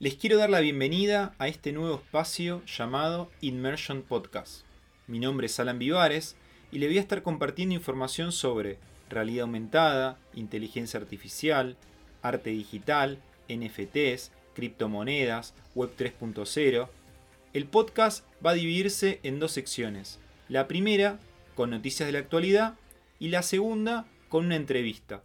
Les quiero dar la bienvenida a este nuevo espacio llamado Immersion Podcast. Mi nombre es Alan Vivares y le voy a estar compartiendo información sobre realidad aumentada, inteligencia artificial, arte digital, NFTs, criptomonedas, Web 3.0. El podcast va a dividirse en dos secciones. La primera con noticias de la actualidad y la segunda con una entrevista.